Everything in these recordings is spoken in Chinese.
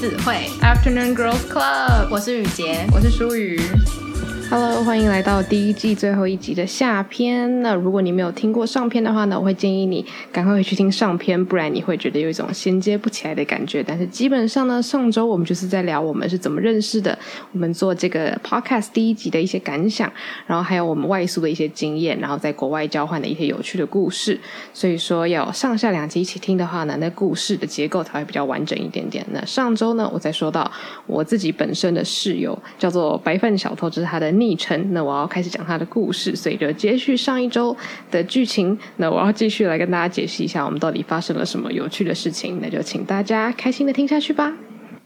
子会 Afternoon Girls Club，我是雨洁，我是舒雨。Hello，欢迎来到第一季最后一集的下篇。那如果你没有听过上篇的话呢，我会建议你赶快回去听上篇，不然你会觉得有一种衔接不起来的感觉。但是基本上呢，上周我们就是在聊我们是怎么认识的，我们做这个 Podcast 第一集的一些感想，然后还有我们外宿的一些经验，然后在国外交换的一些有趣的故事。所以说要上下两集一起听的话呢，那故事的结构才会比较完整一点点。那上周呢，我再说到我自己本身的室友叫做白饭小偷，这是他的。昵称，那我要开始讲他的故事，所以就接续上一周的剧情。那我要继续来跟大家解释一下，我们到底发生了什么有趣的事情。那就请大家开心的听下去吧。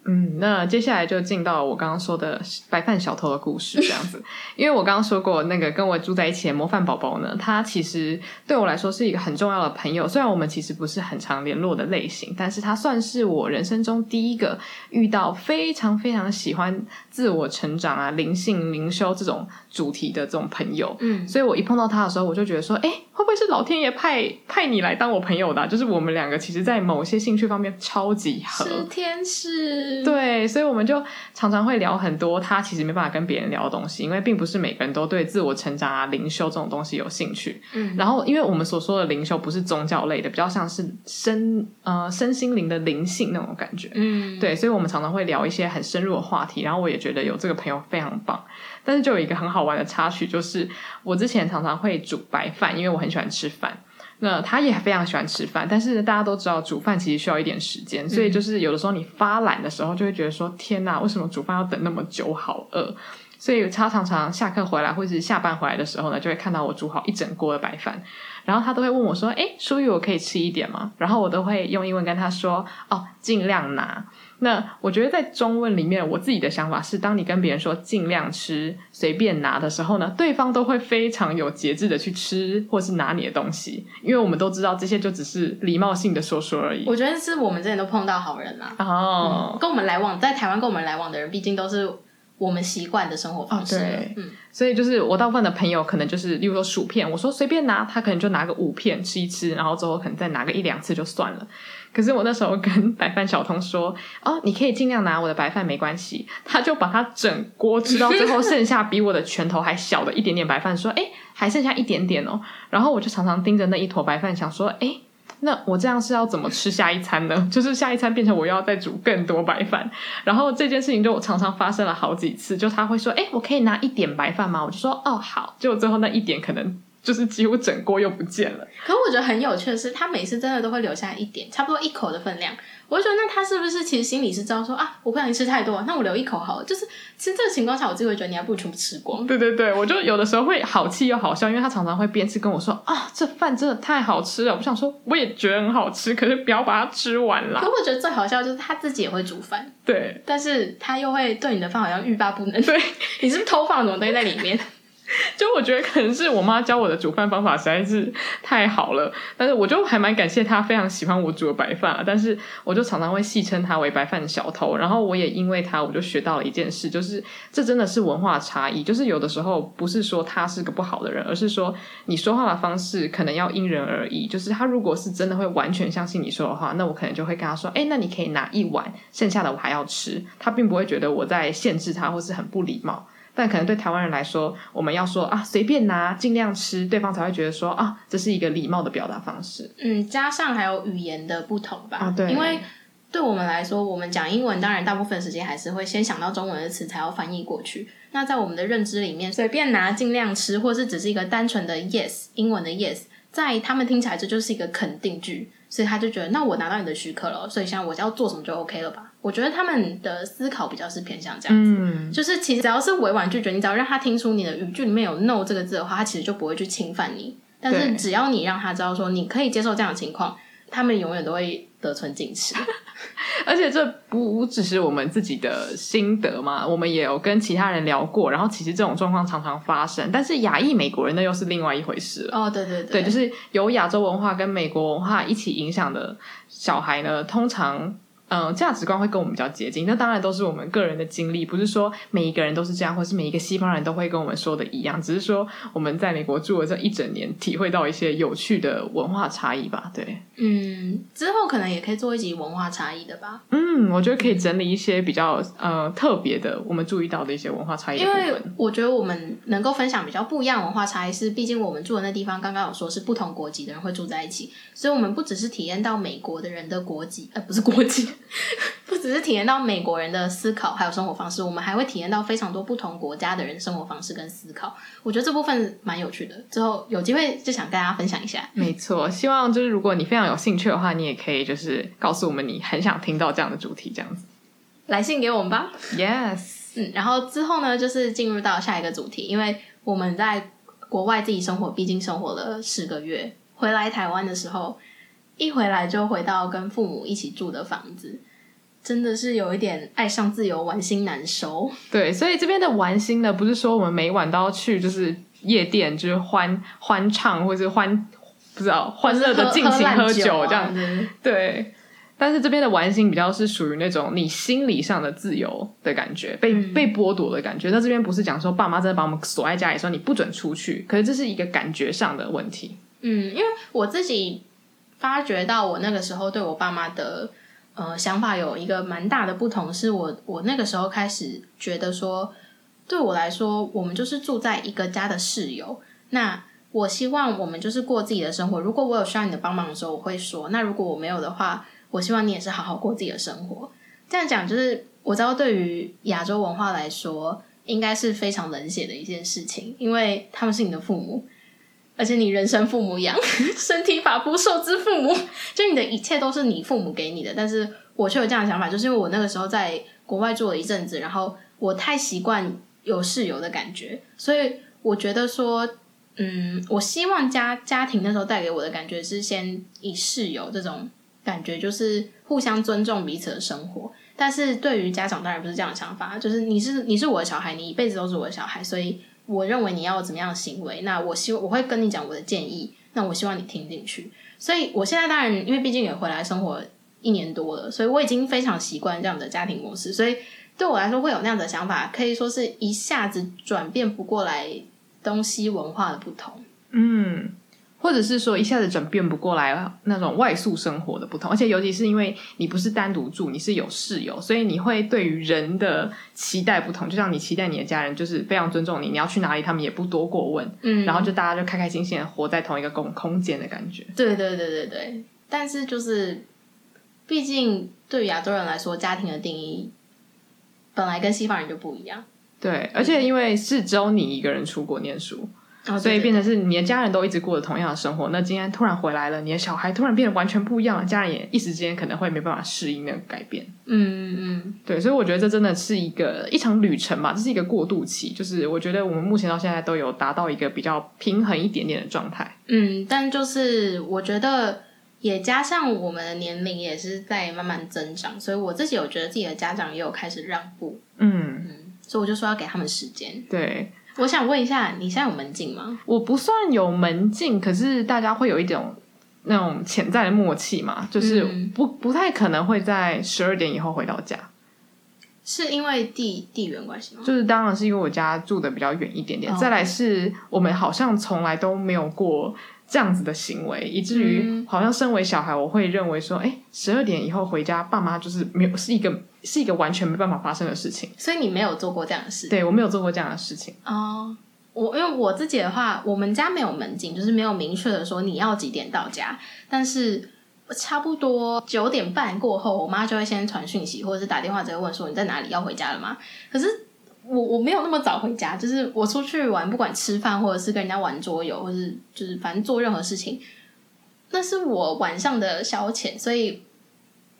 嗯，那接下来就进到我刚刚说的白饭小偷的故事，这样子。因为我刚刚说过，那个跟我住在一起的模范宝宝呢，他其实对我来说是一个很重要的朋友。虽然我们其实不是很常联络的类型，但是他算是我人生中第一个遇到非常非常喜欢自我成长啊、灵性灵修这种主题的这种朋友。嗯，所以我一碰到他的时候，我就觉得说，哎，会不会是老天爷派派你来当我朋友的啊？就是我们两个其实，在某些兴趣方面超级合，是天使。对，所以我们就常常会聊很多他其实没办法跟别人聊的东西，因为并不是每个人都对自我成长啊、灵修这种东西有兴趣。嗯，然后因为我们所说的灵修不是宗教类的，比较像是身呃身心灵的灵性那种感觉。嗯，对，所以我们常常会聊一些很深入的话题。然后我也觉得有这个朋友非常棒。但是就有一个很好玩的插曲，就是我之前常常会煮白饭，因为我很喜欢吃饭。那他也非常喜欢吃饭，但是大家都知道煮饭其实需要一点时间，所以就是有的时候你发懒的时候，就会觉得说天哪，为什么煮饭要等那么久，好饿。所以他常常下课回来或者是下班回来的时候呢，就会看到我煮好一整锅的白饭，然后他都会问我说：“诶，舒雨，我可以吃一点吗？”然后我都会用英文跟他说：“哦，尽量拿。”那我觉得在中文里面，我自己的想法是，当你跟别人说尽量吃、随便拿的时候呢，对方都会非常有节制的去吃或是拿你的东西，因为我们都知道这些就只是礼貌性的说说而已。我觉得是我们之前都碰到好人啦，哦、嗯，跟我们来往在台湾跟我们来往的人，毕竟都是我们习惯的生活方式。哦、对，嗯，所以就是我大部分的朋友可能就是，例如说薯片，我说随便拿，他可能就拿个五片吃一吃，然后之后可能再拿个一两次就算了。可是我那时候跟白饭小童说：“哦，你可以尽量拿我的白饭，没关系。”他就把它整锅吃到最后，剩下比我的拳头还小的一点点白饭，说：“诶，还剩下一点点哦。”然后我就常常盯着那一坨白饭，想说：“诶，那我这样是要怎么吃下一餐呢？就是下一餐变成我要再煮更多白饭。”然后这件事情就常常发生了好几次，就他会说：“诶，我可以拿一点白饭吗？”我就说：“哦，好。”结果最后那一点可能。就是几乎整锅又不见了。可我觉得很有趣的是，他每次真的都会留下一点，差不多一口的分量。我就觉得，那他是不是其实心里是知道说啊，我不想你吃太多，那我留一口好了。就是其实这个情况下，我自己会觉得你还不如全部吃光。对对对，我就有的时候会好气又好笑，因为他常常会边吃跟我说啊，这饭真的太好吃了。我想说，我也觉得很好吃，可是不要把它吃完啦。可我觉得最好笑就是他自己也会煮饭，对，但是他又会对你的饭好像欲罢不能。对，你是不是偷放什么东西在里面？就我觉得可能是我妈教我的煮饭方法实在是太好了，但是我就还蛮感谢她，非常喜欢我煮的白饭啊。但是我就常常会戏称她为白饭小偷，然后我也因为她，我就学到了一件事，就是这真的是文化差异。就是有的时候不是说他是个不好的人，而是说你说话的方式可能要因人而异。就是他如果是真的会完全相信你说的话，那我可能就会跟他说：“哎，那你可以拿一碗，剩下的我还要吃。”他并不会觉得我在限制他，或是很不礼貌。但可能对台湾人来说，我们要说啊，随便拿，尽量吃，对方才会觉得说啊，这是一个礼貌的表达方式。嗯，加上还有语言的不同吧。啊，对。因为对我们来说，我们讲英文，当然大部分时间还是会先想到中文的词，才要翻译过去。那在我们的认知里面，随便拿，尽量吃，或是只是一个单纯的 yes，英文的 yes，在他们听起来这就是一个肯定句，所以他就觉得，那我拿到你的许可了，所以现在我要做什么就 OK 了吧。我觉得他们的思考比较是偏向这样子，嗯、就是其实只要是委婉拒绝，你只要让他听出你的语句里面有 no 这个字的话，他其实就不会去侵犯你。但是只要你让他知道说你可以接受这样的情况，他们永远都会得寸进尺。而且这不只是我们自己的心得嘛，我们也有跟其他人聊过，然后其实这种状况常常发生。但是亚裔美国人那又是另外一回事了。哦，对对对，对，就是由亚洲文化跟美国文化一起影响的小孩呢，通常。嗯，价值观会跟我们比较接近，那当然都是我们个人的经历，不是说每一个人都是这样，或是每一个西方人都会跟我们说的一样，只是说我们在美国住了这一整年，体会到一些有趣的文化差异吧。对，嗯，之后可能也可以做一集文化差异的吧。嗯，我觉得可以整理一些比较呃特别的，我们注意到的一些文化差异。因为我觉得我们能够分享比较不一样文化差异，是毕竟我们住的那地方刚刚有说是不同国籍的人会住在一起，所以我们不只是体验到美国的人的国籍，呃，不是国籍。不只是体验到美国人的思考还有生活方式，我们还会体验到非常多不同国家的人生活方式跟思考。我觉得这部分蛮有趣的，之后有机会就想跟大家分享一下。没错，希望就是如果你非常有兴趣的话，你也可以就是告诉我们你很想听到这样的主题，这样子来信给我们吧。Yes，嗯，然后之后呢，就是进入到下一个主题，因为我们在国外自己生活，毕竟生活了十个月，回来台湾的时候，一回来就回到跟父母一起住的房子。真的是有一点爱上自由，玩心难收。对，所以这边的玩心呢，不是说我们每晚都要去，就是夜店，就是欢欢唱，或者是欢不知道欢乐的尽情喝酒这样。子。对，但是这边的玩心比较是属于那种你心理上的自由的感觉，被、嗯、被剥夺的感觉。那这边不是讲说爸妈真的把我们锁在家里，说你不准出去，可是这是一个感觉上的问题。嗯，因为我自己发觉到，我那个时候对我爸妈的。呃，想法有一个蛮大的不同，是我我那个时候开始觉得说，对我来说，我们就是住在一个家的室友。那我希望我们就是过自己的生活。如果我有需要你的帮忙的时候，我会说；那如果我没有的话，我希望你也是好好过自己的生活。这样讲就是，我知道对于亚洲文化来说，应该是非常冷血的一件事情，因为他们是你的父母。而且你人生父母养，身体发肤受之父母，就你的一切都是你父母给你的。但是我却有这样的想法，就是因为我那个时候在国外住了一阵子，然后我太习惯有室友的感觉，所以我觉得说，嗯，我希望家家庭那时候带给我的感觉是先以室友这种感觉，就是互相尊重彼此的生活。但是对于家长当然不是这样的想法，就是你是你是我的小孩，你一辈子都是我的小孩，所以。我认为你要怎么样的行为，那我希望我会跟你讲我的建议，那我希望你听进去。所以我现在当然，因为毕竟也回来生活一年多了，所以我已经非常习惯这样的家庭模式。所以对我来说，会有那样的想法，可以说是一下子转变不过来东西文化的不同。嗯。或者是说一下子转变不过来那种外宿生活的不同，而且尤其是因为你不是单独住，你是有室友，所以你会对于人的期待不同。就像你期待你的家人就是非常尊重你，你要去哪里他们也不多过问，嗯，然后就大家就开开心心的活在同一个空空间的感觉。对对对对对，但是就是，毕竟对于亚洲人来说，家庭的定义本来跟西方人就不一样。对，而且因为是只有你一个人出国念书。Oh, 所以变成是你的家人都一直过着同样的生活，那今天突然回来了，你的小孩突然变得完全不一样了，家人也一时之间可能会没办法适应那个改变。嗯嗯，对，所以我觉得这真的是一个一场旅程嘛，这是一个过渡期，就是我觉得我们目前到现在都有达到一个比较平衡一点点的状态。嗯，但就是我觉得也加上我们的年龄也是在慢慢增长，所以我自己有觉得自己的家长也有开始让步。嗯嗯，所以我就说要给他们时间。对。我想问一下，你现在有门禁吗？我不算有门禁，可是大家会有一种那种潜在的默契嘛，就是不不太可能会在十二点以后回到家。是因为地地缘关系吗？就是当然是因为我家住的比较远一点点，再来是我们好像从来都没有过这样子的行为，以至于好像身为小孩，我会认为说，哎，十二点以后回家，爸妈就是没有是一个。是一个完全没办法发生的事情，所以你没有做过这样的事。对，我没有做过这样的事情。哦，我因为我自己的话，我们家没有门禁，就是没有明确的说你要几点到家。但是差不多九点半过后，我妈就会先传讯息，或者是打电话直接问说你在哪里，要回家了吗？可是我我没有那么早回家，就是我出去玩，不管吃饭或者是跟人家玩桌游，或是就是反正做任何事情，那是我晚上的消遣，所以。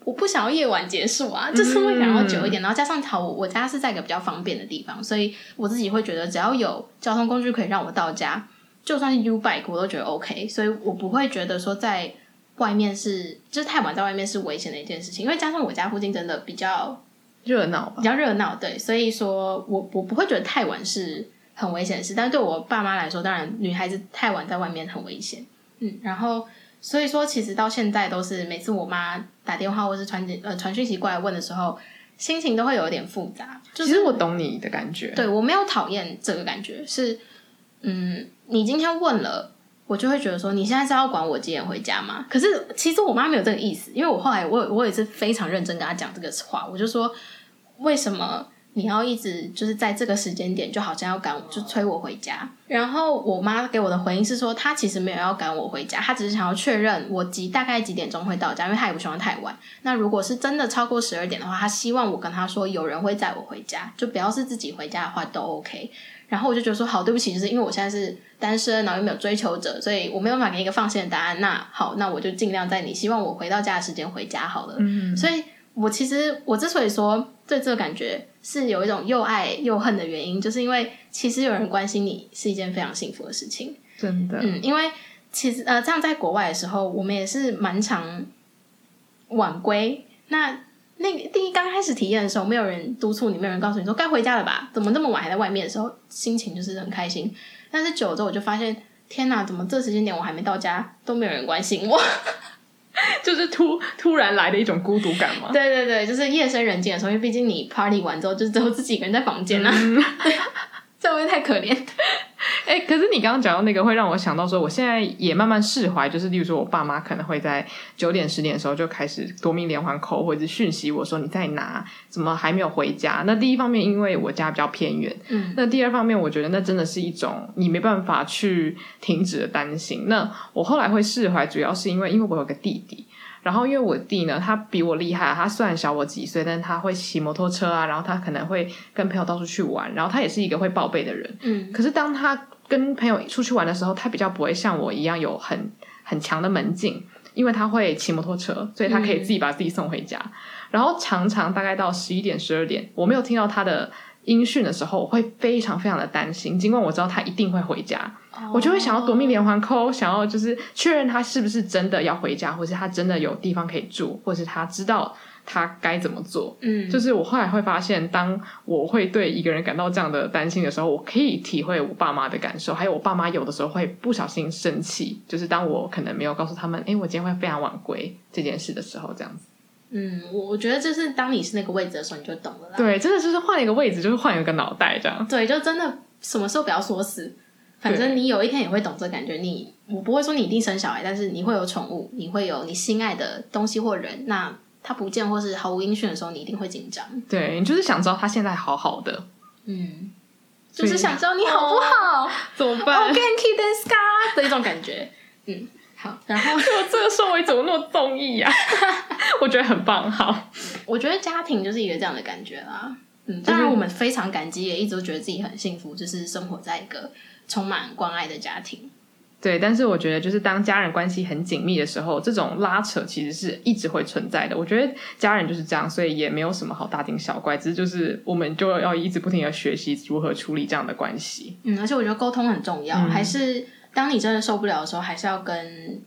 我不想要夜晚结束啊，就是会想要久一点，嗯、然后加上好，我家是在一个比较方便的地方，所以我自己会觉得只要有交通工具可以让我到家，就算是 U bike 我都觉得 OK，所以我不会觉得说在外面是就是太晚在外面是危险的一件事情，因为加上我家附近真的比较热闹，比较热闹，对，所以说我我不会觉得太晚是很危险的事，但是对我爸妈来说，当然女孩子太晚在外面很危险，嗯，然后。所以说，其实到现在都是每次我妈打电话或是传呃传讯息过来问的时候，心情都会有一点复杂。就是、其实我懂你的感觉，对，我没有讨厌这个感觉，是嗯，你今天问了。我就会觉得说，你现在是要管我几点回家吗？可是其实我妈没有这个意思，因为我后来我我也是非常认真跟她讲这个话，我就说，为什么你要一直就是在这个时间点，就好像要赶就催我回家？然后我妈给我的回应是说，她其实没有要赶我回家，她只是想要确认我几大概几点钟会到家，因为她也不希望太晚。那如果是真的超过十二点的话，她希望我跟她说有人会载我回家，就不要是自己回家的话都 OK。然后我就觉得说，好，对不起，就是因为我现在是单身，然后又没有追求者，所以我没有办法给你一个放心的答案。那好，那我就尽量在你希望我回到家的时间回家好了。嗯，所以我其实我之所以说对这个感觉是有一种又爱又恨的原因，就是因为其实有人关心你是一件非常幸福的事情。真的，嗯，因为其实呃，这样在国外的时候，我们也是蛮常晚归。那那个第一刚开始体验的时候，没有人督促你，没有人告诉你说该回家了吧？怎么那么晚还在外面的时候，心情就是很开心。但是久了之后，我就发现，天哪，怎么这时间点我还没到家，都没有人关心我，就是突突然来的一种孤独感嘛？对对对，就是夜深人静的时候，因为毕竟你 party 完之后，就只有自己一个人在房间啊，嗯、这会不会太可怜？哎、欸，可是你刚刚讲到那个，会让我想到说，我现在也慢慢释怀。就是，例如说，我爸妈可能会在九点、十点的时候就开始夺命连环 call，或者是讯息我说你在哪，怎么还没有回家？那第一方面，因为我家比较偏远，嗯，那第二方面，我觉得那真的是一种你没办法去停止的担心。那我后来会释怀，主要是因为因为我有个弟弟。然后，因为我弟呢，他比我厉害，他虽然小我几岁，但是他会骑摩托车啊，然后他可能会跟朋友到处去玩，然后他也是一个会报备的人。嗯，可是当他跟朋友出去玩的时候，他比较不会像我一样有很很强的门禁，因为他会骑摩托车，所以他可以自己把自己送回家。嗯，然后常常大概到十一点、十二点，我没有听到他的音讯的时候，我会非常非常的担心，尽管我知道他一定会回家。我就会想要夺命连环 call，想要就是确认他是不是真的要回家，或是他真的有地方可以住，或是他知道他该怎么做。嗯，就是我后来会发现，当我会对一个人感到这样的担心的时候，我可以体会我爸妈的感受，还有我爸妈有的时候会不小心生气，就是当我可能没有告诉他们，诶，我今天会非常晚归这件事的时候，这样子。嗯，我我觉得就是当你是那个位置的时候，你就懂了啦。对，真的就是换一个位置，就是换一个脑袋这样。对，就真的什么时候不要说死。反正你有一天也会懂这感觉。你我不会说你一定生小孩，但是你会有宠物，你会有你心爱的东西或人。那他不见或是毫无音讯的时候，你一定会紧张。对，你就是想知道他现在好好的。嗯，就是想知道你好不好，怎么办？我 Genki desu ka 的一种感觉。嗯，好。然后我 这个收尾怎么那么综艺呀？我觉得很棒。好，我觉得家庭就是一个这样的感觉啦。嗯，当然我们非常感激，也一直都觉得自己很幸福，就是生活在一个。充满关爱的家庭，对，但是我觉得，就是当家人关系很紧密的时候，这种拉扯其实是一直会存在的。我觉得家人就是这样，所以也没有什么好大惊小怪，只是就是我们就要一直不停的学习如何处理这样的关系。嗯，而且我觉得沟通很重要，嗯、还是当你真的受不了的时候，还是要跟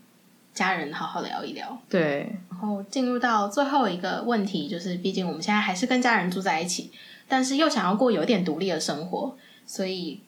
家人好好聊一聊。对，然后进入到最后一个问题，就是毕竟我们现在还是跟家人住在一起，但是又想要过有点独立的生活，所以。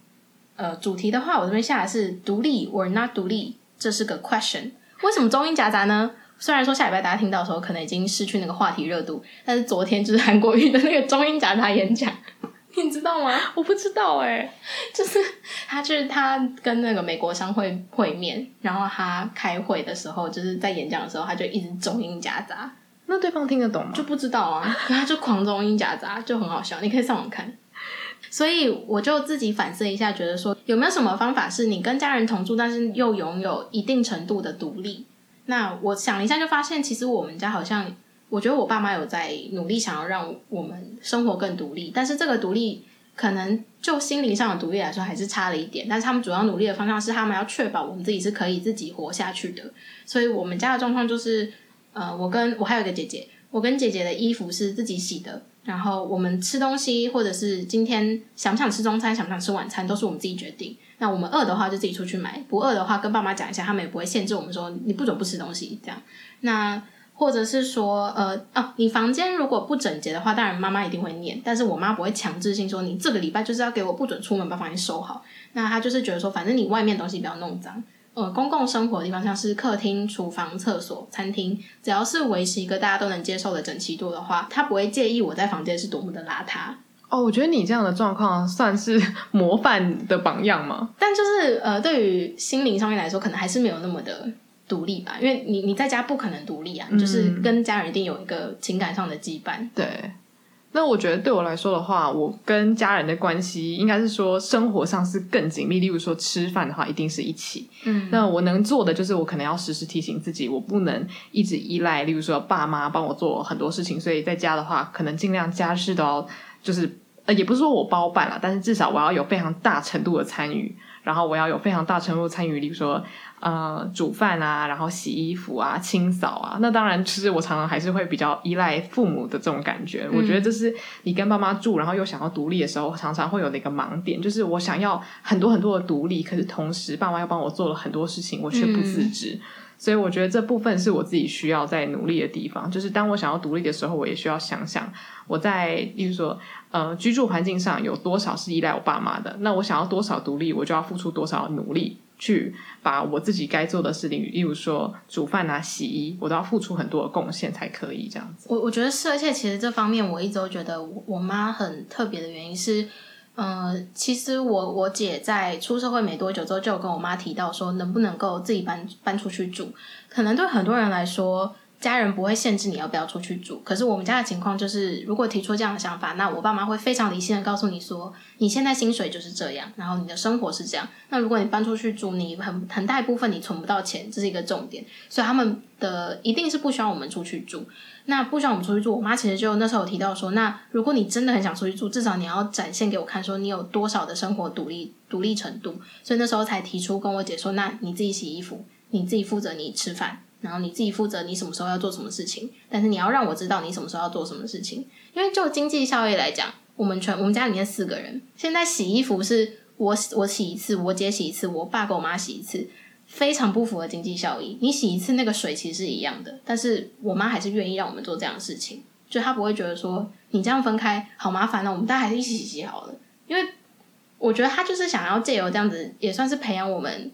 呃，主题的话，我这边下的是独立 or not 独立，这是个 question。为什么中英夹杂呢？虽然说下礼拜大家听到的时候可能已经失去那个话题热度，但是昨天就是韩国瑜的那个中英夹杂演讲，你知道吗？我不知道哎、欸，就是他就是他跟那个美国商会会面，然后他开会的时候，就是在演讲的时候，他就一直中英夹杂。那对方听得懂吗？就不知道啊，他就狂中英夹杂，就很好笑。你可以上网看。所以我就自己反思一下，觉得说有没有什么方法是你跟家人同住，但是又拥有一定程度的独立？那我想了一下，就发现其实我们家好像，我觉得我爸妈有在努力想要让我们生活更独立，但是这个独立可能就心灵上的独立来说还是差了一点。但是他们主要努力的方向是他们要确保我们自己是可以自己活下去的。所以我们家的状况就是，呃，我跟我还有一个姐姐，我跟姐姐的衣服是自己洗的。然后我们吃东西，或者是今天想不想吃中餐，想不想吃晚餐，都是我们自己决定。那我们饿的话就自己出去买，不饿的话跟爸妈讲一下，他们也不会限制我们说你不准不吃东西这样。那或者是说，呃，哦，你房间如果不整洁的话，当然妈妈一定会念，但是我妈不会强制性说你这个礼拜就是要给我不准出门把房间收好。那她就是觉得说，反正你外面东西不要弄脏。呃公共生活的地方，像是客厅、厨房、厕所、餐厅，只要是维持一个大家都能接受的整齐度的话，他不会介意我在房间是多么的邋遢。哦，我觉得你这样的状况算是 模范的榜样吗？但就是呃，对于心灵上面来说，可能还是没有那么的独立吧，因为你你在家不可能独立啊，你就是跟家人一定有一个情感上的羁绊。对。那我觉得对我来说的话，我跟家人的关系应该是说生活上是更紧密。例如说吃饭的话，一定是一起。嗯，那我能做的就是我可能要时时提醒自己，我不能一直依赖，例如说爸妈帮我做很多事情。所以在家的话，可能尽量家事都要就是。呃，也不是说我包办了，但是至少我要有非常大程度的参与，然后我要有非常大程度的参与，例如说，呃，煮饭啊，然后洗衣服啊，清扫啊。那当然，其实我常常还是会比较依赖父母的这种感觉。嗯。我觉得这是你跟爸妈住，然后又想要独立的时候，常常会有的一个盲点，就是我想要很多很多的独立，可是同时爸妈又帮我做了很多事情，我却不自知。嗯。所以我觉得这部分是我自己需要在努力的地方，就是当我想要独立的时候，我也需要想想我在，例如说，呃，居住环境上有多少是依赖我爸妈的，那我想要多少独立，我就要付出多少努力去把我自己该做的事情，例如说煮饭啊、洗衣，我都要付出很多的贡献才可以这样子。我我觉得是，而且其实这方面我一直都觉得我我妈很特别的原因是。呃，其实我我姐在出社会没多久之后，就有跟我妈提到说，能不能够自己搬搬出去住。可能对很多人来说，家人不会限制你要不要出去住。可是我们家的情况就是，如果提出这样的想法，那我爸妈会非常理性的告诉你说，你现在薪水就是这样，然后你的生活是这样。那如果你搬出去住，你很很大一部分你存不到钱，这是一个重点。所以他们的一定是不需要我们出去住。那不需要我们出去住，我妈其实就那时候有提到说，那如果你真的很想出去住，至少你要展现给我看，说你有多少的生活独立独立程度。所以那时候才提出跟我姐说，那你自己洗衣服，你自己负责你吃饭，然后你自己负责你什么时候要做什么事情。但是你要让我知道你什么时候要做什么事情，因为就经济效益来讲，我们全我们家里面四个人，现在洗衣服是我我洗一次，我姐洗一次，我爸跟我妈洗一次。非常不符合经济效益。你洗一次那个水其实是一样的，但是我妈还是愿意让我们做这样的事情，就她不会觉得说你这样分开好麻烦哦，我们大家还是一起洗好了。因为我觉得她就是想要借由这样子，也算是培养我们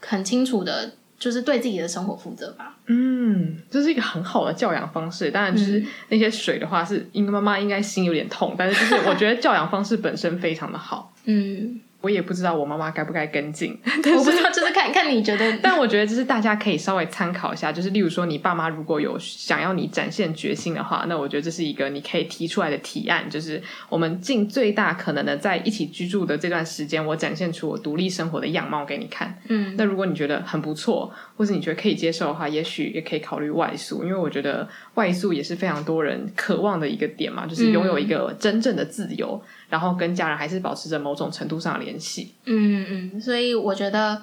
很清楚的，就是对自己的生活负责吧。嗯，这是一个很好的教养方式。当然，就是那些水的话，是因为妈妈应该心有点痛，但是就是我觉得教养方式本身非常的好。嗯。我也不知道我妈妈该不该跟进，我不知道，就是看看你觉得。但我觉得就是大家可以稍微参考一下，就是例如说你爸妈如果有想要你展现决心的话，那我觉得这是一个你可以提出来的提案，就是我们尽最大可能的在一起居住的这段时间，我展现出我独立生活的样貌给你看。嗯，那如果你觉得很不错，或者你觉得可以接受的话，也许也可以考虑外宿，因为我觉得外宿也是非常多人渴望的一个点嘛，就是拥有一个真正的自由。嗯然后跟家人还是保持着某种程度上的联系。嗯嗯，所以我觉得，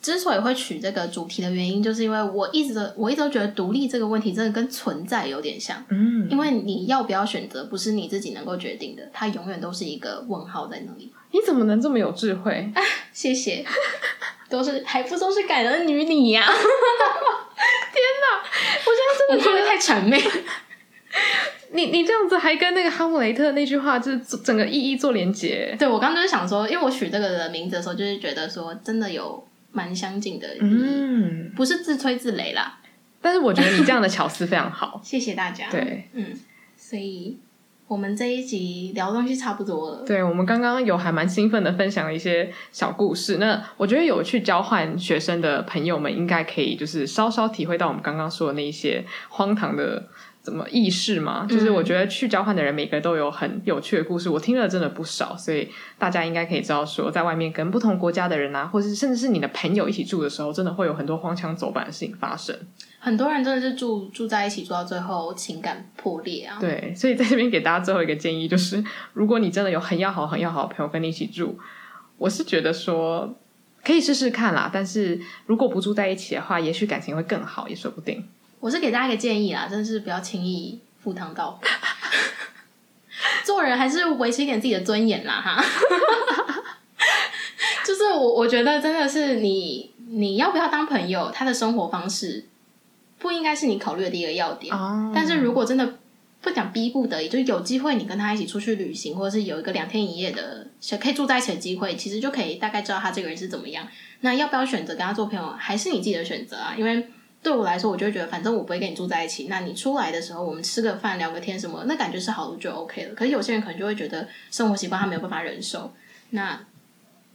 之所以会取这个主题的原因，就是因为我一直都我一直都觉得独立这个问题真的跟存在有点像。嗯，因为你要不要选择，不是你自己能够决定的，它永远都是一个问号在那里。你怎么能这么有智慧？啊，谢谢，都是还不都是感恩于你呀！天哪，我现在真的觉得太谄媚。你你这样子还跟那个哈姆雷特那句话就是整个意义做连接。对，我刚刚就是想说，因为我取这个的名字的时候，就是觉得说真的有蛮相近的，嗯，不是自吹自擂啦。但是我觉得你这样的巧思非常好，谢谢大家。对，嗯，所以我们这一集聊的东西差不多了。对，我们刚刚有还蛮兴奋的分享了一些小故事。那我觉得有去交换学生的朋友们，应该可以就是稍稍体会到我们刚刚说的那一些荒唐的。怎么意识嘛？就是我觉得去交换的人，每个人都有很有趣的故事，嗯、我听了真的不少，所以大家应该可以知道说，在外面跟不同国家的人啊，或是甚至是你的朋友一起住的时候，真的会有很多荒腔走板的事情发生。很多人真的是住住在一起，住到最后情感破裂啊。对，所以在这边给大家最后一个建议，就是如果你真的有很要好、很要好的朋友跟你一起住，我是觉得说可以试试看啦。但是如果不住在一起的话，也许感情会更好，也说不定。我是给大家一个建议啦，真的是不要轻易赴汤蹈火，做人还是维持一点自己的尊严啦，哈。就是我，我觉得真的是你，你要不要当朋友，他的生活方式不应该是你考虑的第一个要点。哦。但是如果真的不讲逼不得已，就有机会你跟他一起出去旅行，或者是有一个两天一夜的可以住在一起的机会，其实就可以大概知道他这个人是怎么样。那要不要选择跟他做朋友，还是你自己的选择啊？因为对我来说，我就觉得，反正我不会跟你住在一起。那你出来的时候，我们吃个饭、聊个天什么，那感觉是好的就 OK 了。可是有些人可能就会觉得生活习惯他没有办法忍受。那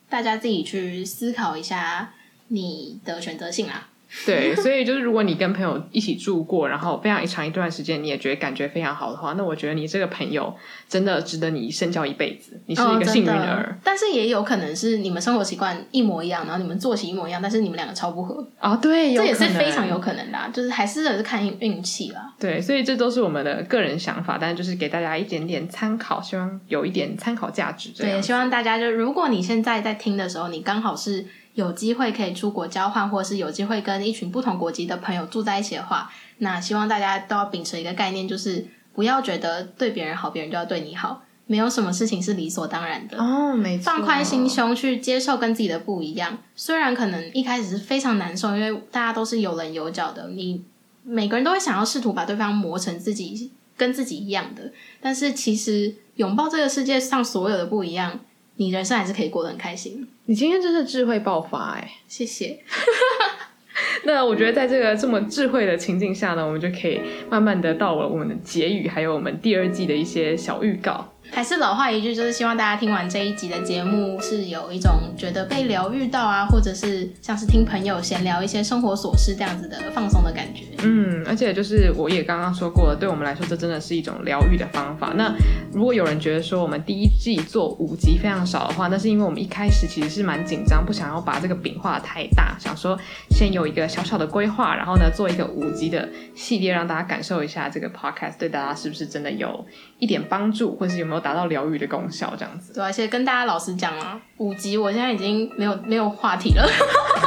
大家自己去思考一下你的选择性啦。对，所以就是如果你跟朋友一起住过，然后非常一长一段时间，你也觉得感觉非常好的话，那我觉得你这个朋友真的值得你深交一辈子。你是一个幸运儿。哦，但是也有可能是你们生活习惯一模一样，然后你们作息一模一样，但是你们两个超不合啊。哦，对，这也是非常有可能的，就是还是是看运运气啦。对，所以这都是我们的个人想法，但是就是给大家一点点参考，希望有一点参考价值。对，希望大家就如果你现在在听的时候，你刚好是。有机会可以出国交换，或是有机会跟一群不同国籍的朋友住在一起的话，那希望大家都要秉持一个概念，就是不要觉得对别人好，别人就要对你好，没有什么事情是理所当然的哦。没错，放宽心胸去接受跟自己的不一样，虽然可能一开始是非常难受，因为大家都是有棱有角的，你每个人都会想要试图把对方磨成自己跟自己一样的，但是其实拥抱这个世界上所有的不一样。你人生还是可以过得很开心。你今天真是智慧爆发哎、欸，谢谢。那我觉得在这个这么智慧的情境下呢，我们就可以慢慢的到了我们的结语，还有我们第二季的一些小预告。还是老话一句，就是希望大家听完这一集的节目，是有一种觉得被疗愈到啊，或者是像是听朋友闲聊一些生活琐事这样子的放松的感觉。嗯，而且就是我也刚刚说过了，对我们来说，这真的是一种疗愈的方法。那如果有人觉得说我们第一季做五集非常少的话，那是因为我们一开始其实是蛮紧张，不想要把这个饼画得太大，想说先有一个小小的规划，然后呢做一个五集的系列，让大家感受一下这个 podcast 对大家是不是真的有一点帮助，或是有没有达到疗愈的功效，这样子。对，而且跟大家老实讲啊，五集我现在已经没有没有话题了，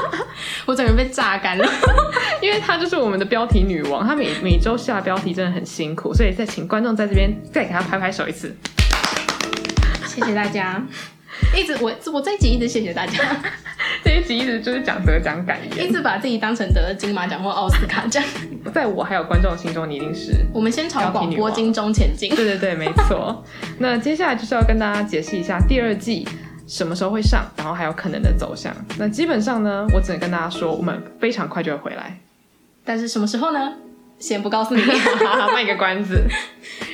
我整个被榨干了，因为她就是我们的标题女王，她每每周下标题真的很辛苦，所以再请观众在这边再给她拍拍手一次，谢谢大家。一直我我这一集一直谢谢大家，这一集一直就是讲得奖感言，一直把自己当成得了金马奖或奥斯卡奖。在我还有观众心中，你一定是我们先朝广播金钟前进。对对对，没错。那接下来就是要跟大家解释一下第二季什么时候会上，然后还有可能的走向。那基本上呢，我只能跟大家说，我们非常快就会回来。但是什么时候呢？先不告诉你，卖个关子。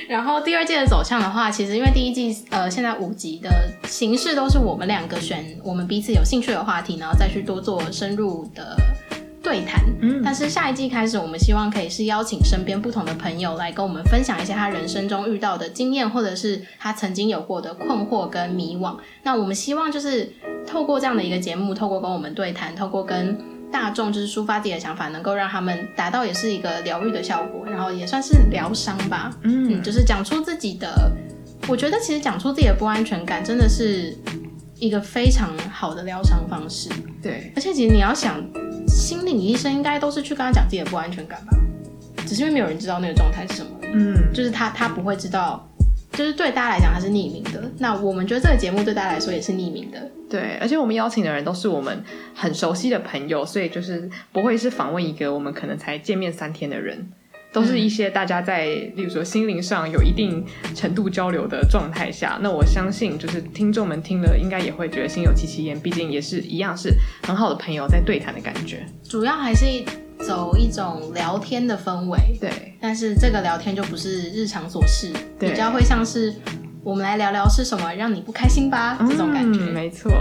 然后第二季的走向的话，其实因为第一季呃现在五集的形式都是我们两个选我们彼此有兴趣的话题，然后再去多做深入的对谈。嗯，但是下一季开始，我们希望可以是邀请身边不同的朋友来跟我们分享一些他人生中遇到的经验，或者是他曾经有过的困惑跟迷惘。那我们希望就是透过这样的一个节目，透过跟我们对谈，透过跟大众就是抒发自己的想法，能够让他们达到也是一个疗愈的效果，然后也算是疗伤吧。嗯，嗯，就是讲出自己的，我觉得其实讲出自己的不安全感，真的是一个非常好的疗伤方式。对，而且其实你要想，心理医生应该都是去跟他讲自己的不安全感吧，只是因为没有人知道那个状态是什么。嗯，就是他他不会知道。就是对大家来讲，它是匿名的。那我们觉得这个节目对大家来说也是匿名的。对，而且我们邀请的人都是我们很熟悉的朋友，所以就是不会是访问一个我们可能才见面三天的人，都是一些大家在，例如说心灵上有一定程度交流的状态下。那我相信，就是听众们听了应该也会觉得心有戚戚焉，毕竟也是一样是很好的朋友在对谈的感觉。主要还是。走一种聊天的氛围，对，但是这个聊天就不是日常琐事，比较会像是我们来聊聊是什么让你不开心吧，这种感觉。嗯，没错。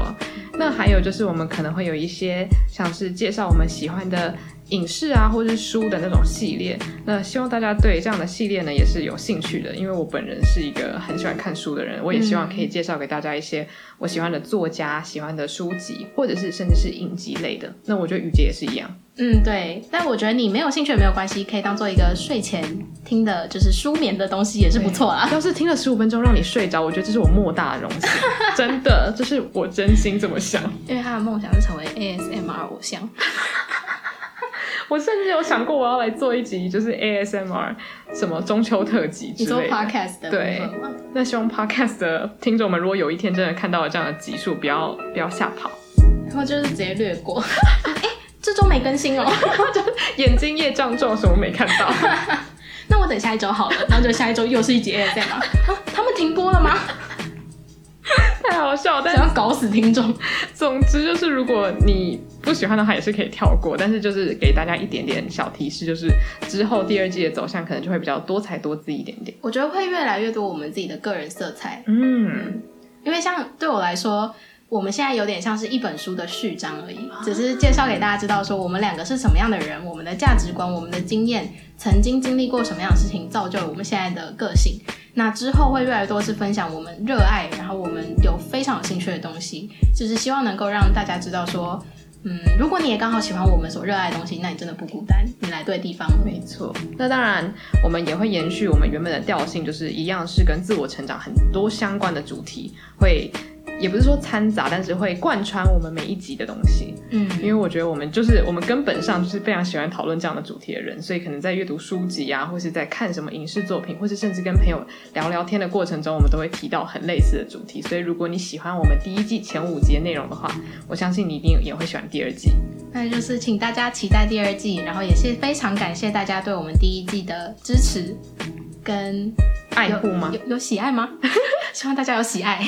那还有就是我们可能会有一些像是介绍我们喜欢的影视啊，或是书的那种系列。那希望大家对这样的系列呢也是有兴趣的，因为我本人是一个很喜欢看书的人，我也希望可以介绍给大家一些我喜欢的作家、喜欢的书籍，或者是甚至是影集类的。那我觉得雨洁也是一样。嗯，对。但我觉得你没有兴趣也没有关系，可以当做一个睡前听的，就是舒眠的东西也是不错啊。要是听了十五分钟让你睡着，我觉得这是我莫大的荣幸，真的，这是我真心这么想。因为他的梦想是成为 ASMR 偶像。我甚至有想过，我要来做一集，就是 ASMR 什么中秋特辑之类的。你做 Podcast 的对，那希望 Podcast 的听众们，如果有一天真的看到了这样的集数，不要不要吓跑，然后就是直接略过。哎，这周没更新哦，就 眼睛业障重，什么没看到。那我等下一周好了，然后就下一周又是一集 ASMR 吗？他们停播了吗？太好笑，但想要搞死听众。总之就是，如果你不喜欢的话，也是可以跳过。但是就是给大家一点点小提示，就是之后第二季的走向可能就会比较多才多姿一点点。我觉得会越来越多我们自己的个人色彩。嗯，嗯，因为像对我来说。我们现在有点像是一本书的序章而已，只是介绍给大家知道说我们两个是什么样的人，我们的价值观、我们的经验，曾经经历过什么样的事情，造就了我们现在的个性。那之后会越来越多是分享我们热爱，然后我们有非常有兴趣的东西，就是希望能够让大家知道说，嗯，如果你也刚好喜欢我们所热爱的东西，那你真的不孤单，你来对地方。没错。那当然，我们也会延续我们原本的调性，就是一样是跟自我成长很多相关的主题会。也不是说掺杂，但是会贯穿我们每一集的东西。嗯，因为我觉得我们就是我们根本上就是非常喜欢讨论这样的主题的人，所以可能在阅读书籍啊，或是在看什么影视作品，或是甚至跟朋友聊聊天的过程中，我们都会提到很类似的主题。所以如果你喜欢我们第一季前五集的内容的话，我相信你一定也会喜欢第二季。那就是请大家期待第二季，然后也是非常感谢大家对我们第一季的支持跟爱护吗？有有，有喜爱吗？希望大家有喜爱。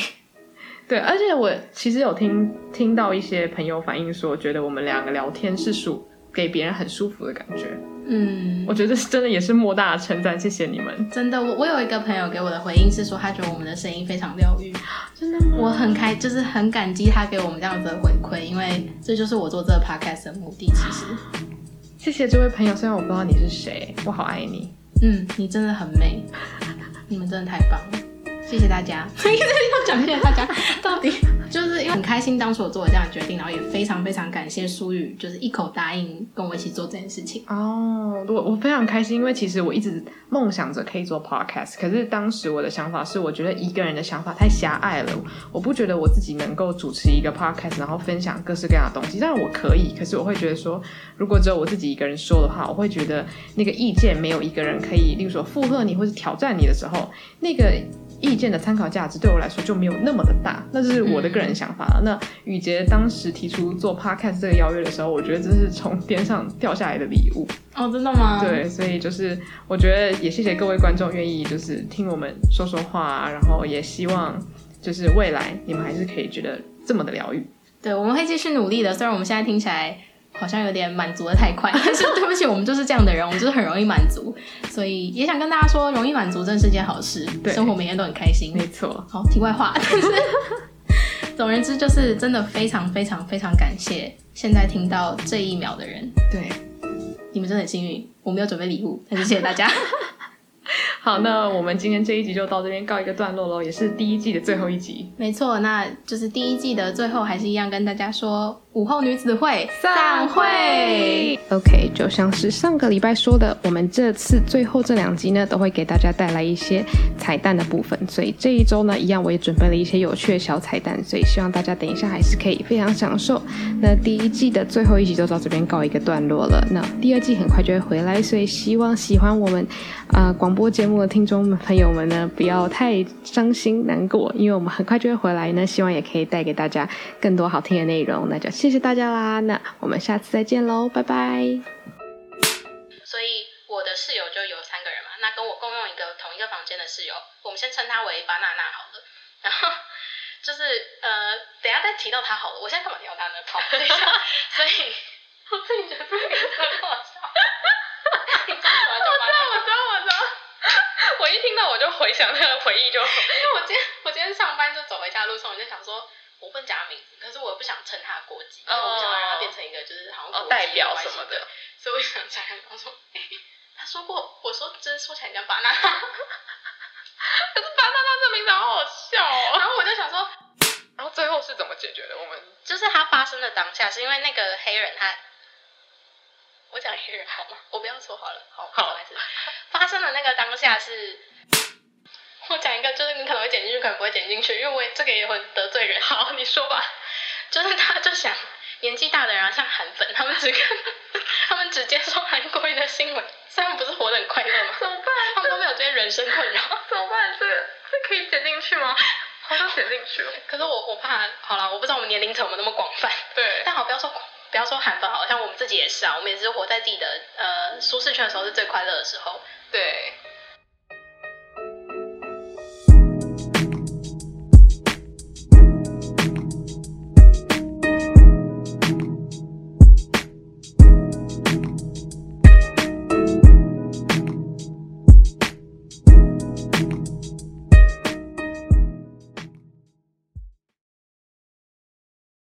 对，而且我其实有听听到一些朋友反映说，觉得我们两个聊天是属给别人很舒服的感觉。嗯，我觉得真的也是莫大的称赞，谢谢你们。真的，我我有一个朋友给我的回应是说，他觉得我们的声音非常疗愈。真的吗？我很开，就是很感激他给我们这样子的回馈，因为这就是我做这个 podcast 的目的。其实，谢谢这位朋友，虽然我不知道你是谁，我好爱你。嗯，你真的很美，你们真的太棒了。谢谢大家，一 直要讲谢谢大家，到底就是因为很开心当初我做了这样的决定，然后也非常非常感谢苏宇，就是一口答应跟我一起做这件事情。哦，我我非常开心，因为其实我一直梦想着可以做 podcast，可是当时我的想法是，我觉得一个人的想法太狭隘了，我不觉得我自己能够主持一个 podcast，然后分享各式各样的东西。当然我可以，可是我会觉得说，如果只有我自己一个人说的话，我会觉得那个意见没有一个人可以，例如说附和你或是挑战你的时候，那个。意见的参考价值对我来说就没有那么的大，那这是我的个人想法了。嗯、那雨杰当时提出做 podcast 这个邀约的时候，我觉得这是从天上掉下来的礼物。哦，真的吗？对，所以就是我觉得也谢谢各位观众愿意就是听我们说说话，啊，然后也希望就是未来你们还是可以觉得这么的疗愈。对，我们会继续努力的。虽然我们现在听起来。好像有点满足的太快，但 是对不起，我们就是这样的人，我们就是很容易满足，所以也想跟大家说，容易满足真的是件好事，对，生活每天都很开心。没错，好，题外话，但 是总而言之就是真的非常非常非常感谢现在听到这一秒的人，对，你们真的很幸运，我没有准备礼物，但是谢谢大家。好，那我们今天这一集就到这边告一个段落喽，也是第一季的最后一集。没错，那就是第一季的最后，还是一样跟大家说，午后女子会散会。OK，就像是上个礼拜说的，我们这次最后这两集呢，都会给大家带来一些彩蛋的部分，所以这一周呢，一样我也准备了一些有趣的小彩蛋，所以希望大家等一下还是可以非常享受。那第一季的最后一集就到这边告一个段落了，那第二季很快就会回来，所以希望喜欢我们啊、呃、广播节目。的听众们朋友们呢，不要太伤心难过，因为我们很快就会回来呢。希望也可以带给大家更多好听的内容。那就谢谢大家啦，那我们下次再见喽，拜拜。所以我的室友就有三个人嘛，那跟我共用一个同一个房间的室友，我们先称他为巴娜娜好了。然后就是呃，等下再提到他好了。我现在干嘛提到他呢？好，等一下。所以我自己觉得这个很好笑。我知道，我知道，我知道。我一听到我就回想那个回忆就，就因为我今天 我今天上班就走回家的路上，我就想说，我不讲他名字，可是我又不想称他国籍，因为我不想让他变成一个就是好像、哦、代表什么的，所以我想起来，我说，哎，他说过，我说真说起来像巴娜娜，可是巴娜娜这名字好好笑哦，然后我就想说，然后最后是怎么解决的？我们就是他发生的当下，是因为那个黑人他。我讲黑人好吗？我不要说好了，好，不好意思。发生的那个当下是，我讲一个，就是你可能会剪进去，可能不会剪进去，因为我这个也会得罪人。好，你说吧。就是他就想，年纪大的人啊像韩粉，他们只看，他们只接受韩国人的新闻，他们不是活得很快乐吗？怎么办？他们都没有这些人生困扰，怎么办？这个这可以剪进去吗？好像剪进去了。可是我我怕，好了，我不知道我们年龄层有没有那么广泛。对。但好，不要说。不要说韩粉，好像我们自己也是啊，我们也是活在自己的呃舒适圈的时候是最快乐的时候。对。